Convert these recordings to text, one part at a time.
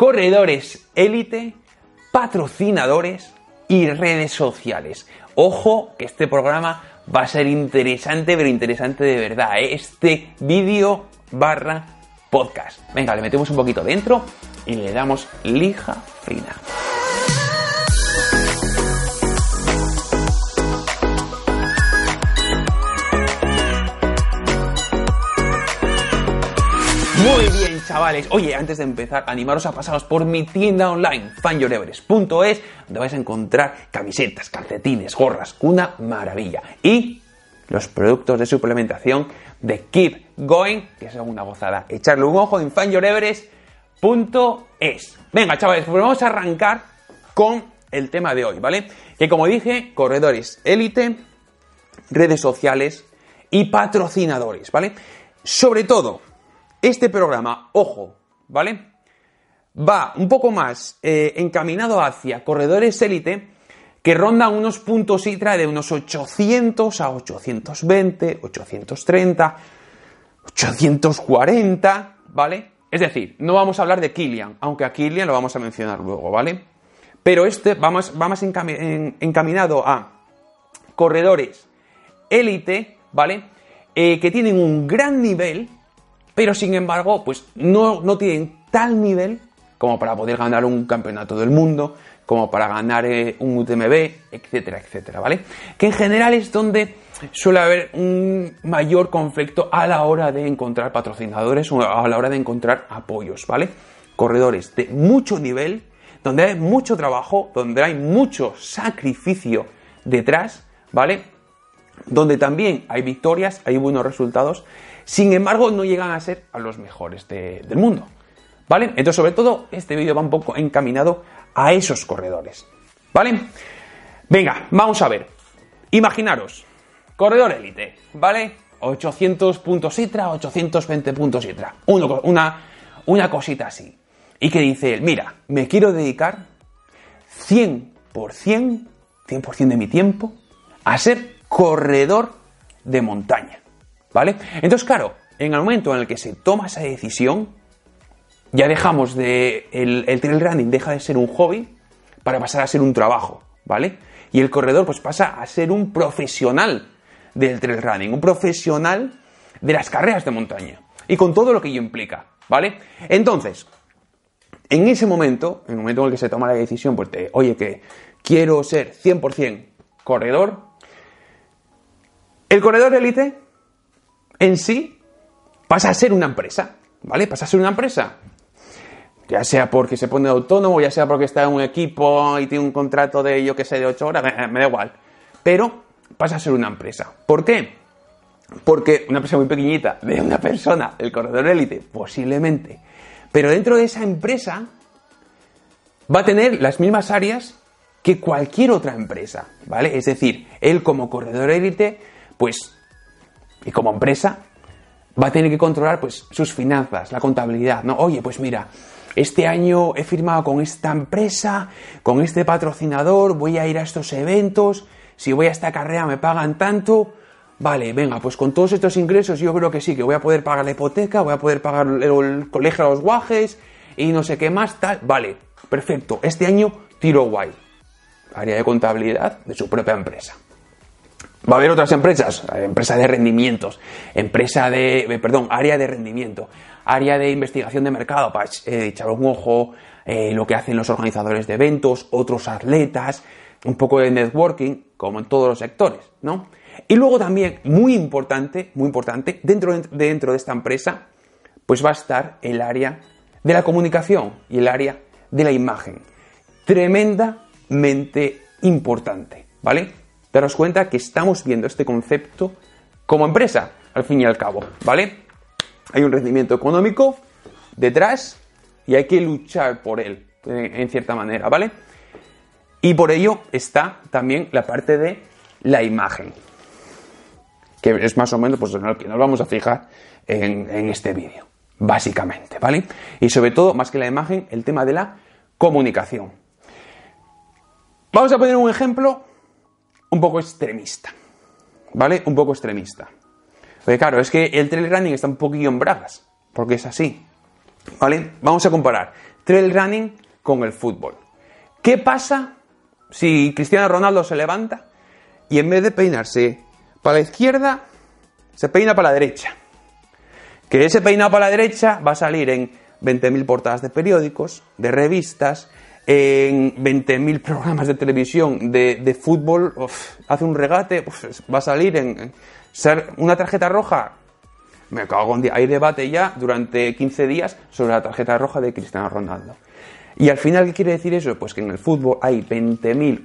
corredores élite, patrocinadores y redes sociales. Ojo que este programa va a ser interesante, pero interesante de verdad. ¿eh? Este vídeo barra podcast. Venga, le metemos un poquito dentro y le damos lija fina. Muy bien, chavales. Oye, antes de empezar, animaros a pasaros por mi tienda online, fanyoreveres.es, donde vais a encontrar camisetas, calcetines, gorras, una maravilla. Y los productos de suplementación de Keep Going, que son una gozada. Echarle un ojo en fanyoreveres.es. Venga, chavales, pues vamos a arrancar con el tema de hoy, ¿vale? Que como dije, corredores élite, redes sociales y patrocinadores, ¿vale? Sobre todo, este programa, ojo, ¿vale? Va un poco más eh, encaminado hacia corredores élite que rondan unos puntos ITRA de unos 800 a 820, 830, 840, ¿vale? Es decir, no vamos a hablar de Killian, aunque a Killian lo vamos a mencionar luego, ¿vale? Pero este va más, encaminado a corredores élite, ¿vale? Eh, que tienen un gran nivel pero sin embargo, pues no, no tienen tal nivel como para poder ganar un campeonato del mundo, como para ganar eh, un UTMB, etcétera, etcétera, ¿vale? Que en general es donde suele haber un mayor conflicto a la hora de encontrar patrocinadores o a la hora de encontrar apoyos, ¿vale? Corredores de mucho nivel, donde hay mucho trabajo, donde hay mucho sacrificio detrás, ¿vale? Donde también hay victorias, hay buenos resultados, sin embargo, no llegan a ser a los mejores del mundo. ¿Vale? Entonces, sobre todo, este vídeo va un poco encaminado a esos corredores. ¿Vale? Venga, vamos a ver. Imaginaros, corredor élite, ¿vale? 800 puntos ITRA, 820 puntos ITRA. una, una cosita así. Y que dice él, mira, me quiero dedicar 100%, 100% de mi tiempo a ser corredor de montaña. ¿Vale? Entonces, claro, en el momento en el que se toma esa decisión, ya dejamos de. El, trail running deja de ser un hobby para pasar a ser un trabajo, ¿vale? Y el corredor, pues pasa a ser un profesional del trail running, un profesional de las carreras de montaña. Y con todo lo que ello implica, ¿vale? Entonces, en ese momento, en el momento en el que se toma la decisión, pues de, oye, que quiero ser 100% corredor, el corredor élite en sí pasa a ser una empresa, ¿vale? Pasa a ser una empresa. Ya sea porque se pone autónomo, ya sea porque está en un equipo y tiene un contrato de, yo que sé, de 8 horas, me, da igual. Pero pasa a ser una empresa. ¿Por qué? Porque una empresa muy pequeñita, de una persona, el corredor élite, posiblemente. Pero dentro de esa empresa va a tener las mismas áreas que cualquier otra empresa, ¿vale? Es decir, él como corredor élite, pues y como empresa va a tener que controlar pues sus finanzas, la contabilidad, ¿no? Oye, pues mira, este año he firmado con esta empresa, con este patrocinador, voy a ir a estos eventos, si voy a esta carrera me pagan tanto, vale, venga, pues con todos estos ingresos yo creo que sí, que voy a poder pagar la hipoteca, voy a poder pagar el, colegio a los guajes y no sé qué más, tal, vale, perfecto, este año tiro guay, área de contabilidad de su propia empresa. Va a haber otras empresas, empresa de rendimientos, empresa de, eh, perdón, área de rendimiento, área de investigación de mercado para eh, echar un ojo eh, lo que hacen los organizadores de eventos, otros atletas, un poco de networking, como en todos los sectores, ¿no? Y luego también, muy importante, muy importante, dentro de, dentro de esta empresa, pues va a estar el área de la comunicación y el área de la imagen. Tremendamente importante, ¿vale? Daros cuenta que estamos viendo este concepto como empresa, al fin y al cabo, ¿vale? Hay un rendimiento económico detrás y hay que luchar por él, en cierta manera, ¿vale? Y por ello está también la parte de la imagen, que es más o menos pues, en lo que nos vamos a fijar en, en este vídeo, básicamente, ¿vale? Y sobre todo, más que la imagen, el tema de la comunicación. Vamos a poner un ejemplo un poco extremista. ¿Vale? Un poco extremista. Porque claro, es que el trail running está un poquillo en bragas, porque es así. ¿Vale? Vamos a comparar. trail running con el fútbol. ¿Qué pasa si Cristiano Ronaldo se levanta y en vez de peinarse para la izquierda, se peina para la derecha? Que ese peinado para la derecha va a salir en 20.000 portadas de periódicos, de revistas, en 20.000 programas de televisión de, fútbol, hace un regate, va a salir en, ser una tarjeta roja. Me cago en. Hay debate ya durante 15 días sobre la tarjeta roja de Cristiano Ronaldo. Y al final, ¿qué quiere decir eso? Pues que en el fútbol hay 20.000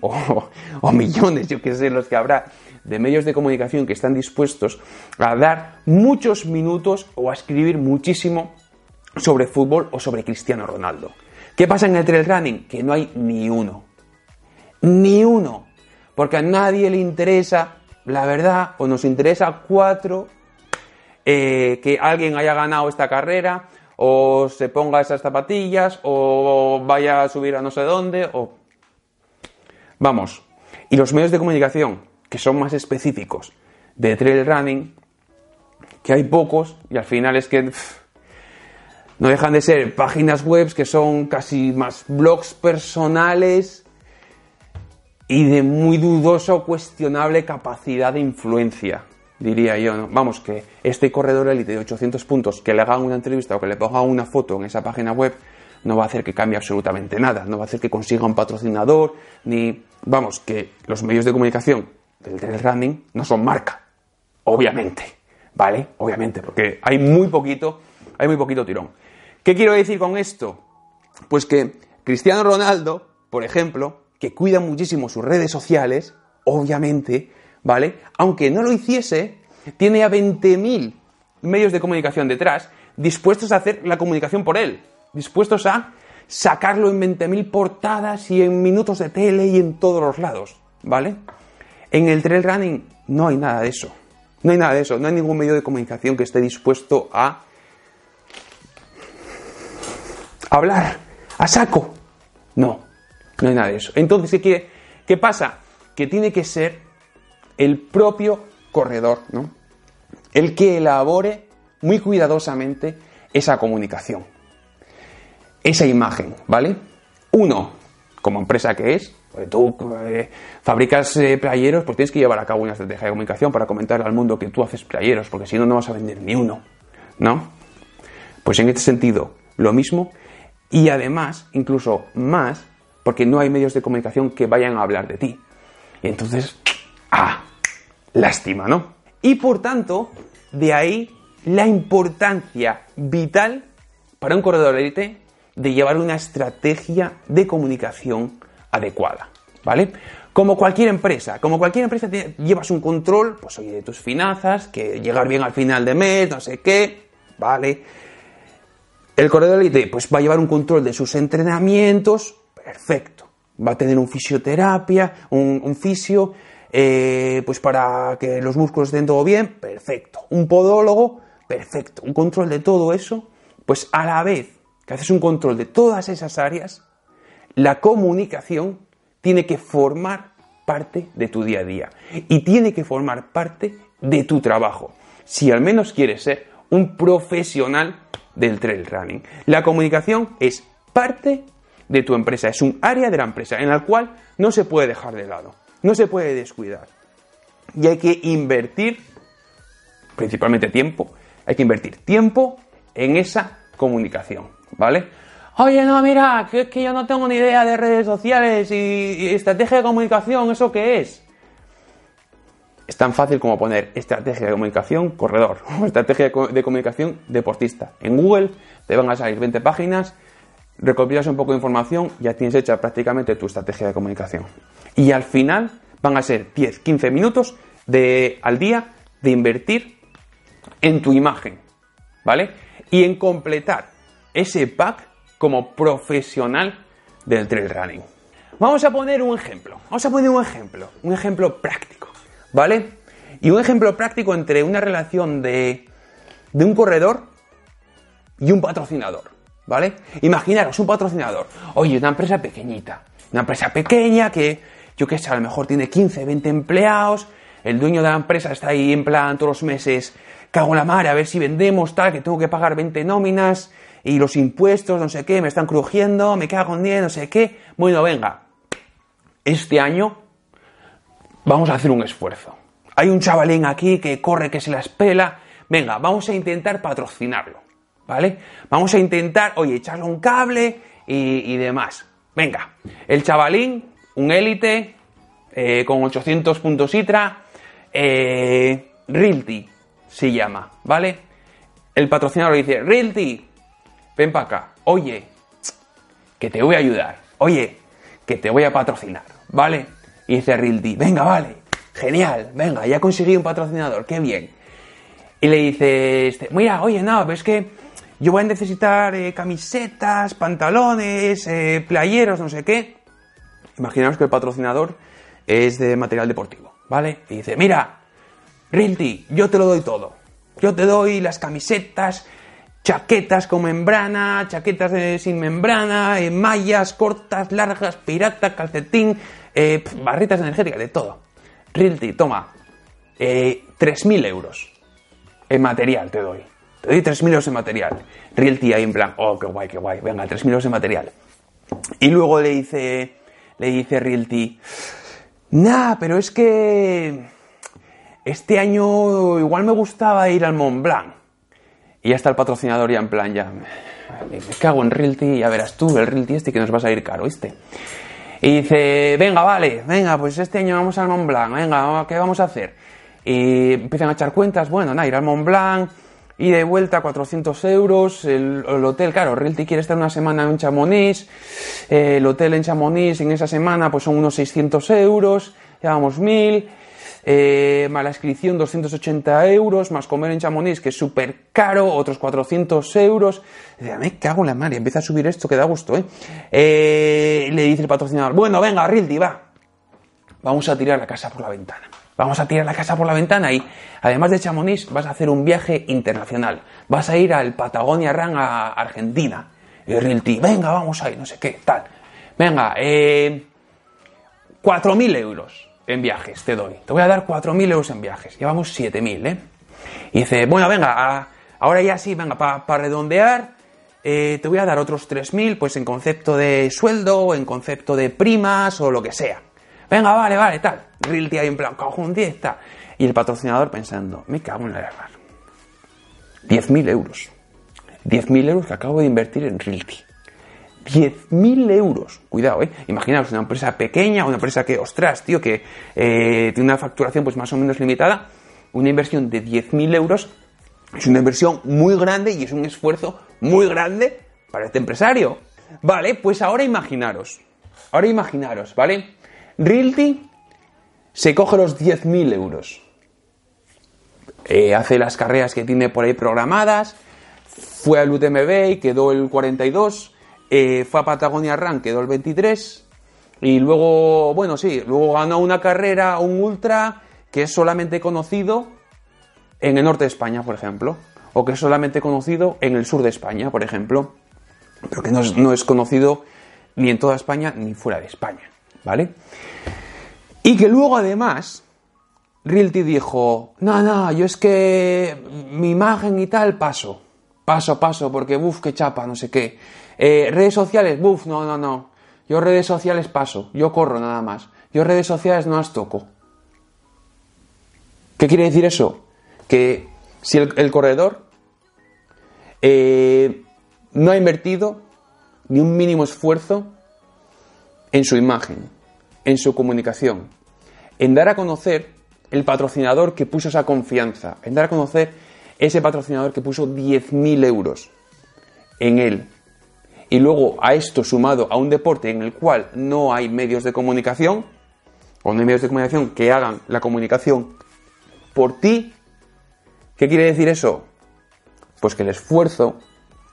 o, millones, yo que sé, los que habrá, de medios de comunicación que están dispuestos a dar muchos minutos o a escribir muchísimo sobre fútbol o sobre Cristiano Ronaldo. ¿Qué pasa en el trail running? Que no hay ni uno. Ni uno. Porque a nadie le interesa, la verdad, o nos interesa cuatro, eh, que alguien haya ganado esta carrera, o se ponga esas zapatillas, o vaya a subir a no sé dónde, o... Vamos. Y los medios de comunicación, que son más específicos de trail running, que hay pocos, y al final es que no dejan de ser páginas web que son casi más blogs personales y de muy dudoso cuestionable capacidad de influencia, diría yo. Vamos, que este corredor élite de 800 puntos, que le hagan una entrevista o que le pongan una foto en esa página web, no va a hacer que cambie absolutamente nada, no va a hacer que consiga un patrocinador, ni, vamos, que los medios de comunicación del running no son marca, obviamente, ¿vale? Obviamente, porque hay muy poquito, hay muy poquito tirón. ¿Qué quiero decir con esto? Pues que Cristiano Ronaldo, por ejemplo, que cuida muchísimo sus redes sociales, obviamente, ¿vale? Aunque no lo hiciese, tiene a 20.000 medios de comunicación detrás dispuestos a hacer la comunicación por él, dispuestos a sacarlo en 20.000 portadas y en minutos de tele y en todos los lados, ¿vale? En el trail running no hay nada de eso. No hay nada de eso, no hay ningún medio de comunicación que esté dispuesto a hablar a saco. No, no hay nada de eso. Entonces, ¿qué, qué pasa? Que tiene que ser el propio corredor, ¿no? El que elabore muy cuidadosamente esa comunicación, esa imagen, ¿vale? Uno, como empresa que es, pues tú eh, fabricas eh, playeros, pues tienes que llevar a cabo una estrategia de comunicación para comentar al mundo que tú haces playeros, porque si no, no vas a vender ni uno, ¿no? Pues en este sentido, lo mismo y además, incluso más, porque no hay medios de comunicación que vayan a hablar de ti. Y entonces, ¡ah! Lástima, ¿no? Y por tanto, de ahí la importancia vital para un corredor élite de llevar una estrategia de comunicación adecuada, ¿vale? Como cualquier empresa, como cualquier empresa llevas un control, pues oye, de tus finanzas, que llegar bien al final de mes, no sé qué, ¿vale? El corredor élite pues va a llevar un control de sus entrenamientos, perfecto. Va a tener un fisioterapia, un, fisio, eh, pues para que los músculos estén todo bien, perfecto. Un podólogo, perfecto. Un control de todo eso, pues a la vez que haces un control de todas esas áreas, la comunicación tiene que formar parte de tu día a día y tiene que formar parte de tu trabajo. Si al menos quieres ser un profesional del trail running. La comunicación es parte de tu empresa, es un área de la empresa en la cual no se puede dejar de lado, no se puede descuidar. Y hay que invertir, principalmente tiempo, hay que invertir tiempo en esa comunicación, ¿vale? Oye, no, mira, que es que yo no tengo ni idea de redes sociales y, y estrategia de comunicación, ¿eso qué es? Es tan fácil como poner estrategia de comunicación corredor o estrategia de comunicación deportista. En Google te van a salir 20 páginas, recopilas un poco de información, ya tienes hecha prácticamente tu estrategia de comunicación. Y al final van a ser 10, 15 minutos de, al día de invertir en tu imagen, ¿vale? Y en completar ese pack como profesional del trail running. Vamos a poner un ejemplo, vamos a poner un ejemplo, un ejemplo práctico. ¿Vale? Y un ejemplo práctico entre una relación de, un corredor y un patrocinador. ¿Vale? Imaginaros un patrocinador. Oye, una empresa pequeñita. Una empresa pequeña que, yo qué sé, a lo mejor tiene 15, 20 empleados. El dueño de la empresa está ahí en plan todos los meses, cago en la mar, a ver si vendemos, tal, que tengo que pagar 20 nóminas. y los impuestos, no sé qué, me están crujiendo, me cago en 10, no sé qué. Bueno, venga, este año vamos a hacer un esfuerzo. Hay un chavalín aquí que corre, que se las pela. Venga, vamos a intentar patrocinarlo, ¿vale? Vamos a intentar, oye, echarle un cable y, demás. Venga, el chavalín, un élite, eh, con 800 puntos ITRA, eh, Realty se llama, ¿vale? El patrocinador dice, Realty, ven para acá, oye, que te voy a ayudar, oye, que te voy a patrocinar, ¿vale? Y dice Realty, venga, vale, genial, venga, ya conseguí un patrocinador, qué bien. Y le dice, este, mira, oye, no, ves que yo voy a necesitar eh, camisetas, pantalones, eh, playeros, no sé qué. Imaginaos que el patrocinador es de material deportivo, ¿vale? Y dice, mira, Realty, yo te lo doy todo. Yo te doy las camisetas, chaquetas con membrana, chaquetas sin membrana, eh, mallas cortas, largas, pirata, calcetín, eh, barritas energéticas, de todo. Realty, toma, eh, 3.000 euros en material te doy. Te doy 3.000 euros en material. Realty ahí en plan, oh, qué guay, qué guay, venga, 3.000 euros en material. Y luego le dice, le dice Realty, nah, pero es que este año igual me gustaba ir al Mont Blanc. Y ya está el patrocinador ya en plan, ya, me cago en Realty, ya verás tú, el Realty este que nos vas a ir caro, ¿viste? Y dice, venga, vale, venga, pues este año vamos al Mont Blanc, venga, ¿qué vamos a hacer? Y empiezan a echar cuentas, bueno, nada, ir al Mont Blanc, y de vuelta 400 euros, el, hotel, claro, Realty quiere estar una semana en Chamonix, eh, el hotel en Chamonix en esa semana pues son unos 600 euros, llevamos 1000, eh, más la inscripción 280 euros, más comer en Chamonix, que es súper caro, otros 400 euros. Dice, me cago en la madre, empieza a subir esto que da gusto, ¿eh? ¿eh? Le dice el patrocinador, bueno, venga, Rildi, va. Vamos a tirar la casa por la ventana. Vamos a tirar la casa por la ventana y además de Chamonix vas a hacer un viaje internacional. Vas a ir al Patagonia Run a Argentina. Y Rildi, venga, vamos ahí, no sé qué, tal. Venga, eh, 4.000 euros en viajes te doy. Te voy a dar 4.000 euros en viajes. Llevamos 7.000, ¿eh? Y dice, bueno, venga, ahora ya sí, venga, para redondear, eh, te voy a dar otros 3.000, pues en concepto de sueldo, en concepto de primas o lo que sea. Venga, vale, vale, tal. Realty ahí en plan, 10, está. Y el patrocinador pensando, me cago en la guerra. 10.000 euros. 10.000 euros que acabo de invertir en Realty. 10.000 euros. Cuidado, ¿eh? Imaginaos una empresa pequeña, una empresa que, ostras, tío, que eh, tiene una facturación pues más o menos limitada. Una inversión de 10.000 euros es una inversión muy grande y es un esfuerzo muy grande para este empresario. Vale, pues ahora imaginaros. Ahora imaginaros, ¿vale? Realty se coge los 10.000 euros. Eh, hace las carreras que tiene por ahí programadas. Fue al UTMB y quedó el 42 eh, fue a Patagonia Run, quedó el 23. Y luego, bueno, sí, luego ganó una carrera, un ultra, que es solamente conocido en el norte de España, por ejemplo. O que es solamente conocido en el sur de España, por ejemplo. Pero que no es, conocido ni en toda España ni fuera de España, ¿vale? Y que luego además Realty dijo, no, no, yo es que mi imagen y tal paso, paso, paso, porque uff, qué chapa, no sé qué. Eh, redes sociales, buf, no, no, no. Yo redes sociales paso, yo corro nada más. Yo redes sociales no las toco. ¿Qué quiere decir eso? Que si el, corredor eh, no ha invertido ni un mínimo esfuerzo en su imagen, en su comunicación, en dar a conocer el patrocinador que puso esa confianza, en dar a conocer ese patrocinador que puso 10.000 euros en él, y luego a esto sumado a un deporte en el cual no hay medios de comunicación, o no hay medios de comunicación que hagan la comunicación por ti, ¿qué quiere decir eso? Pues que el esfuerzo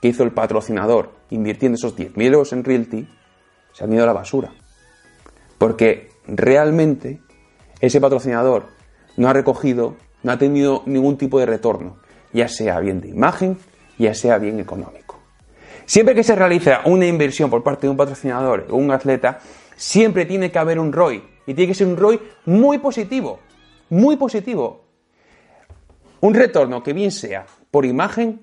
que hizo el patrocinador invirtiendo esos 10.000 euros en Realty se han ido a la basura. Porque realmente ese patrocinador no ha recogido, no ha tenido ningún tipo de retorno, ya sea bien de imagen, ya sea bien económico. Siempre que se realiza una inversión por parte de un patrocinador o un atleta, siempre tiene que haber un ROI. Y tiene que ser un ROI muy positivo. Muy positivo. Un retorno que bien sea por imagen,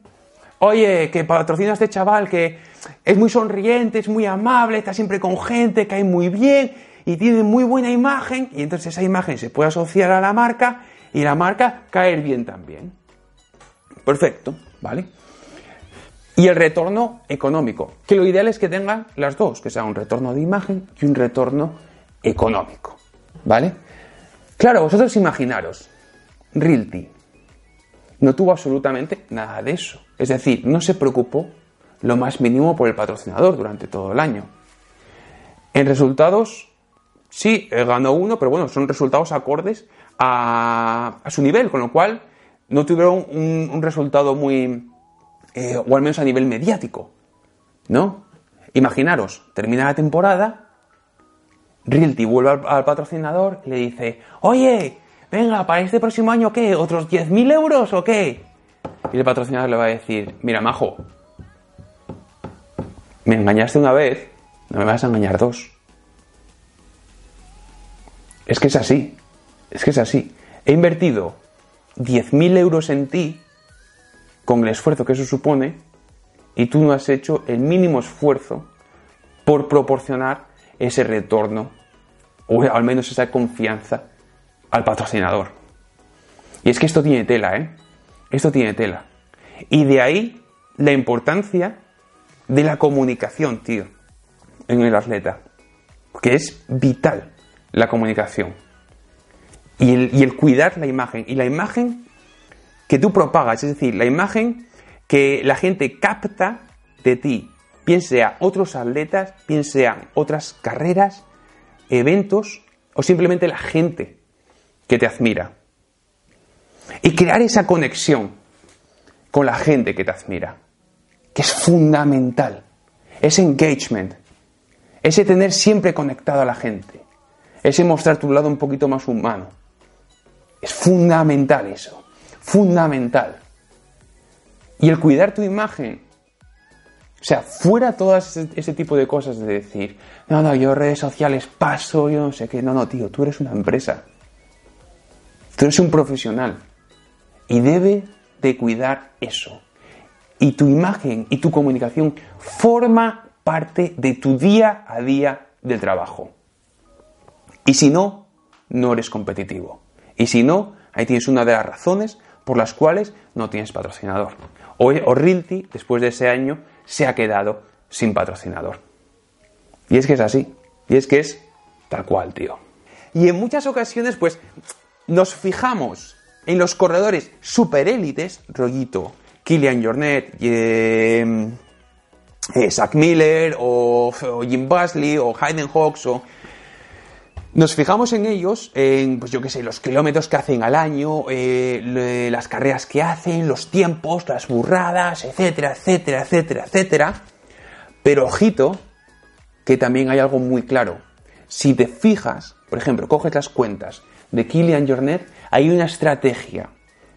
oye, que patrocina a este chaval que es muy sonriente, es muy amable, está siempre con gente, cae muy bien y tiene muy buena imagen y entonces esa imagen se puede asociar a la marca y la marca caer bien también. Perfecto, ¿vale? Y el retorno económico, que lo ideal es que tengan las dos, que sea un retorno de imagen y un retorno económico, ¿vale? Claro, vosotros imaginaros, Realty no tuvo absolutamente nada de eso. Es decir, no se preocupó lo más mínimo por el patrocinador durante todo el año. En resultados, sí, ganó uno, pero bueno, son resultados acordes a, su nivel, con lo cual no tuvieron un, resultado muy, eh, o al menos a nivel mediático, ¿no? Imaginaros, termina la temporada, Realty vuelve al, al patrocinador y le dice, oye, venga, para este próximo año, ¿qué? ¿Otros 10.000 euros o qué? Y el patrocinador le va a decir, mira, majo, me engañaste una vez, no me vas a engañar dos. Es que es así, es que es así. He invertido 10.000 euros en ti con el esfuerzo que eso supone y tú no has hecho el mínimo esfuerzo por proporcionar ese retorno o al menos esa confianza al patrocinador. Y es que esto tiene tela, ¿eh? Esto tiene tela. Y de ahí la importancia de la comunicación, tío, en el atleta. Que es vital la comunicación. Y el, y el cuidar la imagen. Y la imagen que tú propagas, es decir, la imagen que la gente capta de ti, bien sea otros atletas, bien sean otras carreras, eventos o simplemente la gente que te admira. Y crear esa conexión con la gente que te admira, que es fundamental. Ese engagement, ese tener siempre conectado a la gente, ese mostrar tu lado un poquito más humano. Es fundamental eso, fundamental. Y el cuidar tu imagen, o sea, fuera todas ese, tipo de cosas de decir, no, no, yo redes sociales paso, yo no sé qué, no, no, tío, tú eres una empresa. Tú eres un profesional y debe de cuidar eso. Y tu imagen y tu comunicación forma parte de tu día a día del trabajo. Y si no, no eres competitivo. Y si no, ahí tienes una de las razones por las cuales no tienes patrocinador. O, o Realty, después de ese año, se ha quedado sin patrocinador. Y es que es así. Y es que es tal cual, tío. Y en muchas ocasiones, pues, nos fijamos en los corredores superélites, rollito, Kilian Jornet, eh, eh, Zach Miller o, Jim Basley o Hayden Hawks o nos fijamos en ellos, en, pues yo qué sé, los kilómetros que hacen al año, eh, las carreras que hacen, los tiempos, las burradas, etcétera, etcétera, etcétera, etcétera. Pero ojito, que también hay algo muy claro. Si te fijas, por ejemplo, coges las cuentas de Kilian Jornet, hay una estrategia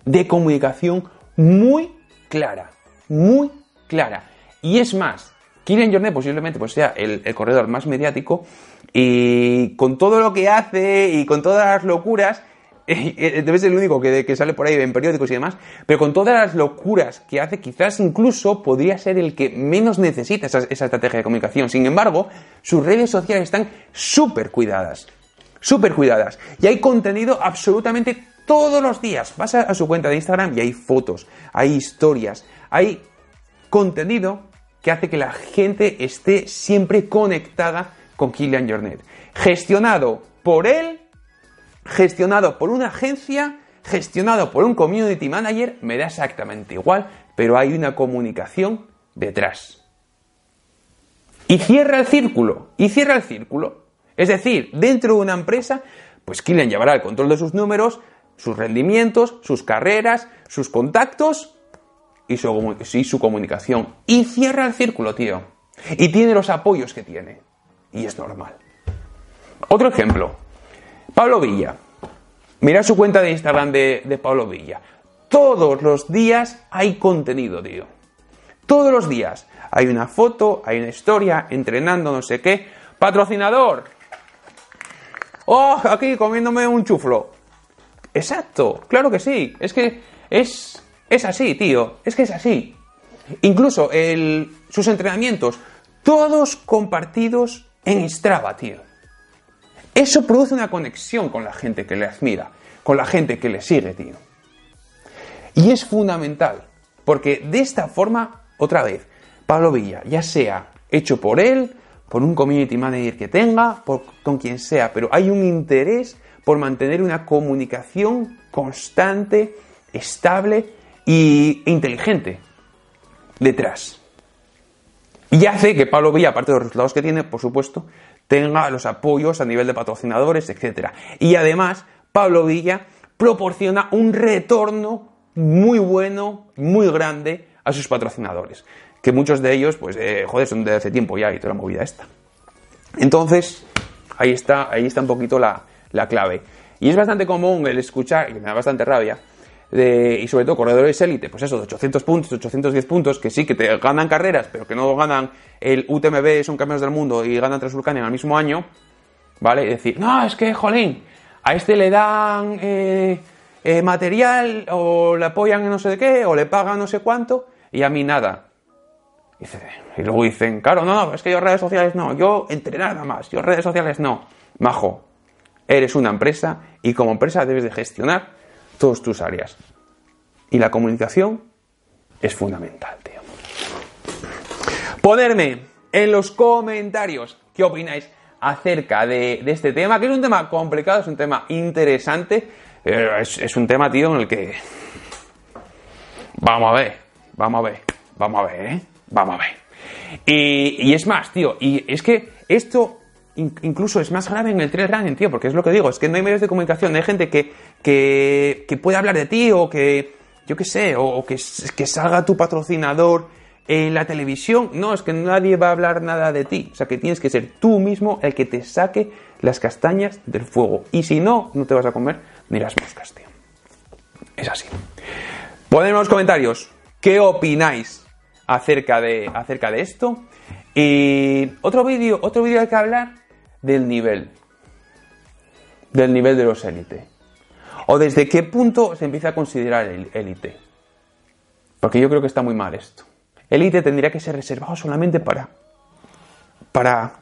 de comunicación muy clara, muy clara. Y es más, Kilian Jornet posiblemente pues, sea el, corredor más mediático y con todo lo que hace y con todas las locuras, debe ser el único que, sale por ahí en periódicos y demás, pero con todas las locuras que hace, quizás incluso podría ser el que menos necesita esa estrategia de comunicación. Sin embargo, sus redes sociales están súper cuidadas súper cuidadas. Y hay contenido absolutamente todos los días. Vas a, su cuenta de Instagram y hay fotos, hay historias, hay contenido que hace que la gente esté siempre conectada con Kilian Jornet. Gestionado por él, gestionado por una agencia, gestionado por un community manager, me da exactamente igual, pero hay una comunicación detrás. Y cierra el círculo, y cierra el círculo. Es decir, dentro de una empresa, pues Kilian llevará el control de sus números, sus rendimientos, sus carreras, sus contactos y su, comunicación. Y cierra el círculo, tío. Y tiene los apoyos que tiene. Y es normal. Otro ejemplo. Pablo Villa. Mira su cuenta de Instagram de, de Pablo Villa. Todos los días hay contenido, tío. Todos los días. Hay una foto, hay una historia, entrenando, no sé qué. Patrocinador, ¡Oh! Aquí comiéndome un chuflo. Exacto, claro que sí. Es que es, es así, tío. Es que es así. Incluso sus entrenamientos, todos compartidos en Strava, tío. Eso produce una conexión con la gente que le admira, con la gente que le sigue, tío. Y es fundamental, porque de esta forma, otra vez, Pablo Villa, ya sea hecho por él, por un community manager que tenga, por, con quien sea, pero hay un interés por mantener una comunicación constante, estable e inteligente detrás. Y hace que Pablo Villa, aparte de los resultados que tiene, por supuesto, tenga los apoyos a nivel de patrocinadores, etc. Y además, Pablo Villa proporciona un retorno muy bueno, muy grande a sus patrocinadores. Que muchos de ellos, pues, eh, joder, son de hace tiempo ya y toda la movida esta. Entonces, ahí está, ahí está un poquito la, la clave. Y es bastante común el escuchar, y me da bastante rabia, y sobre todo corredores élite, pues eso, de 800 puntos, 810 puntos, que sí, que te ganan carreras, pero que no ganan el UTMB, son campeones del mundo y ganan Transulcania en el mismo año, ¿vale? Y decir, no, es que, jolín, a este le dan eh, eh, material o le apoyan en no sé de qué o le pagan no sé cuánto y a mí nada. Y, y luego dicen, claro, no, no, es que yo redes sociales no, yo entrenar nada más, yo redes sociales no. Majo, eres una empresa y como empresa debes de gestionar todas tus áreas. Y la comunicación es fundamental, tío. Ponerme en los comentarios qué opináis acerca de, este tema, que es un tema complicado, es un tema interesante, eh, es, un tema, tío, en el que... Vamos a ver, vamos a ver, vamos a ver, ¿eh? Vamos a ver. Y, es más, tío, y es que esto incluso es más grave en el trail running, tío, porque es lo que digo, es que no hay medios de comunicación, hay gente que, que, puede hablar de ti o que, yo qué sé, o, que, que salga tu patrocinador en la televisión. No, es que nadie va a hablar nada de ti. O sea, que tienes que ser tú mismo el que te saque las castañas del fuego. Y si no, no te vas a comer ni las moscas, tío. Es así. Ponedme en los comentarios qué opináis acerca de, acerca de esto. Y otro vídeo, otro vídeo hay que hablar del nivel. Del nivel de los élite. O desde qué punto se empieza a considerar el élite. Porque yo creo que está muy mal esto. Élite tendría que ser reservado solamente para. para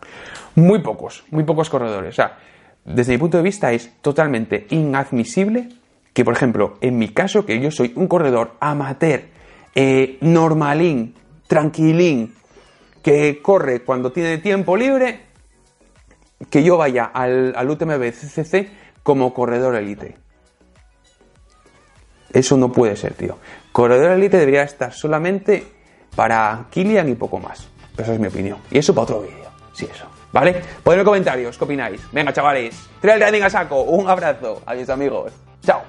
muy pocos, muy pocos corredores. O sea, desde mi punto de vista es totalmente inadmisible que, por ejemplo, en mi caso, que yo soy un corredor amateur, eh, normalín, tranquilín, que corre cuando tiene tiempo libre, que yo vaya al, UTMB CCC como corredor elite. Eso no puede ser, tío. Corredor elite debería estar solamente para Kilian y poco más. Esa es mi opinión. Y eso para otro vídeo. Sí, eso. ¿Vale? Ponedme en comentarios qué opináis. Venga, chavales. Trail running a saco. Un abrazo. Adiós, amigos. Chao.